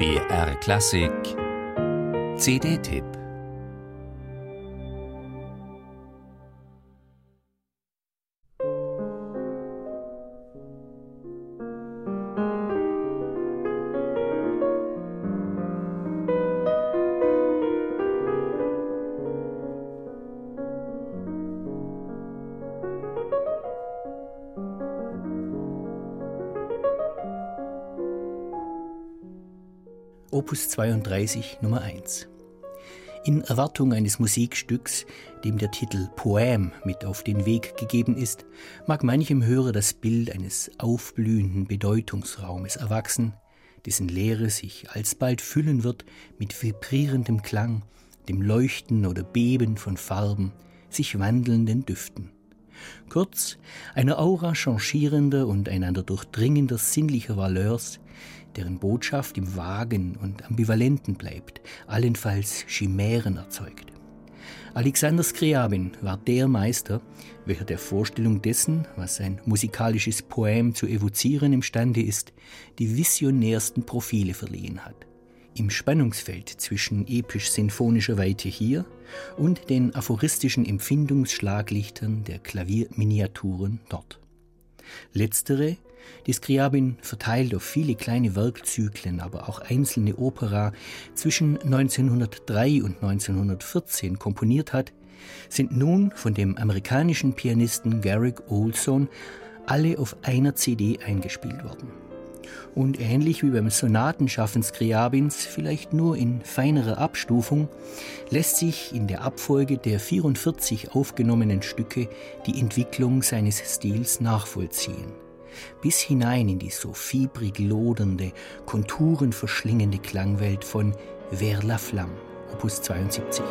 BR Klassik. CD-Tipp Opus 32 Nummer 1. In Erwartung eines Musikstücks, dem der Titel Poem mit auf den Weg gegeben ist, mag manchem Hörer das Bild eines aufblühenden Bedeutungsraumes erwachsen, dessen Leere sich alsbald füllen wird mit vibrierendem Klang, dem Leuchten oder Beben von Farben, sich wandelnden Düften. Kurz, einer Aura changierender und einander durchdringender sinnlicher Valeurs, deren Botschaft im Vagen und Ambivalenten bleibt, allenfalls Chimären erzeugt. Alexander Skriabin war der Meister, welcher der Vorstellung dessen, was ein musikalisches Poem zu evozieren imstande ist, die visionärsten Profile verliehen hat. Im Spannungsfeld zwischen episch-sinfonischer Weite hier und den aphoristischen Empfindungsschlaglichtern der Klavierminiaturen dort. Letztere die Scriabin verteilt auf viele kleine Werkzyklen, aber auch einzelne Opera zwischen 1903 und 1914 komponiert hat, sind nun von dem amerikanischen Pianisten Garrick Olson alle auf einer CD eingespielt worden. Und ähnlich wie beim Sonatenschaffen Scriabins, vielleicht nur in feinerer Abstufung, lässt sich in der Abfolge der 44 aufgenommenen Stücke die Entwicklung seines Stils nachvollziehen bis hinein in die so fiebrig lodernde, konturenverschlingende Klangwelt von Vers la Flamme, Opus 72.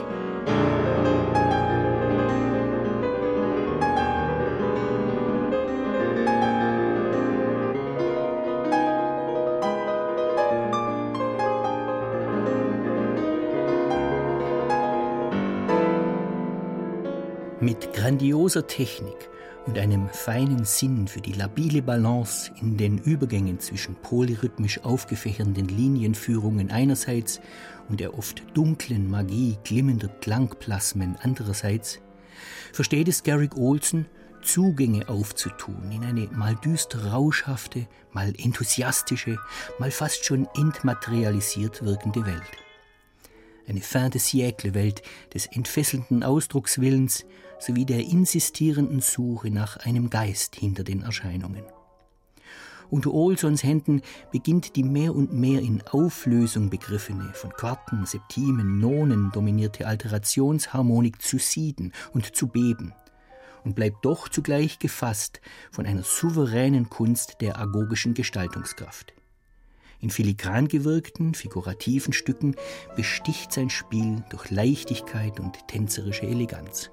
Mit grandioser Technik und einem feinen Sinn für die labile Balance in den Übergängen zwischen polyrhythmisch aufgefächernden Linienführungen einerseits und der oft dunklen Magie glimmender Klangplasmen andererseits, versteht es Garrick Olson, Zugänge aufzutun in eine mal düster rauschhafte, mal enthusiastische, mal fast schon entmaterialisiert wirkende Welt. Eine fin de siècle Welt des entfesselnden Ausdruckswillens, sowie der insistierenden Suche nach einem Geist hinter den Erscheinungen. Unter Olsons Händen beginnt die mehr und mehr in Auflösung begriffene, von Quarten, Septimen, Nonen dominierte Alterationsharmonik zu sieden und zu beben und bleibt doch zugleich gefasst von einer souveränen Kunst der agogischen Gestaltungskraft. In filigran gewirkten, figurativen Stücken besticht sein Spiel durch Leichtigkeit und tänzerische Eleganz.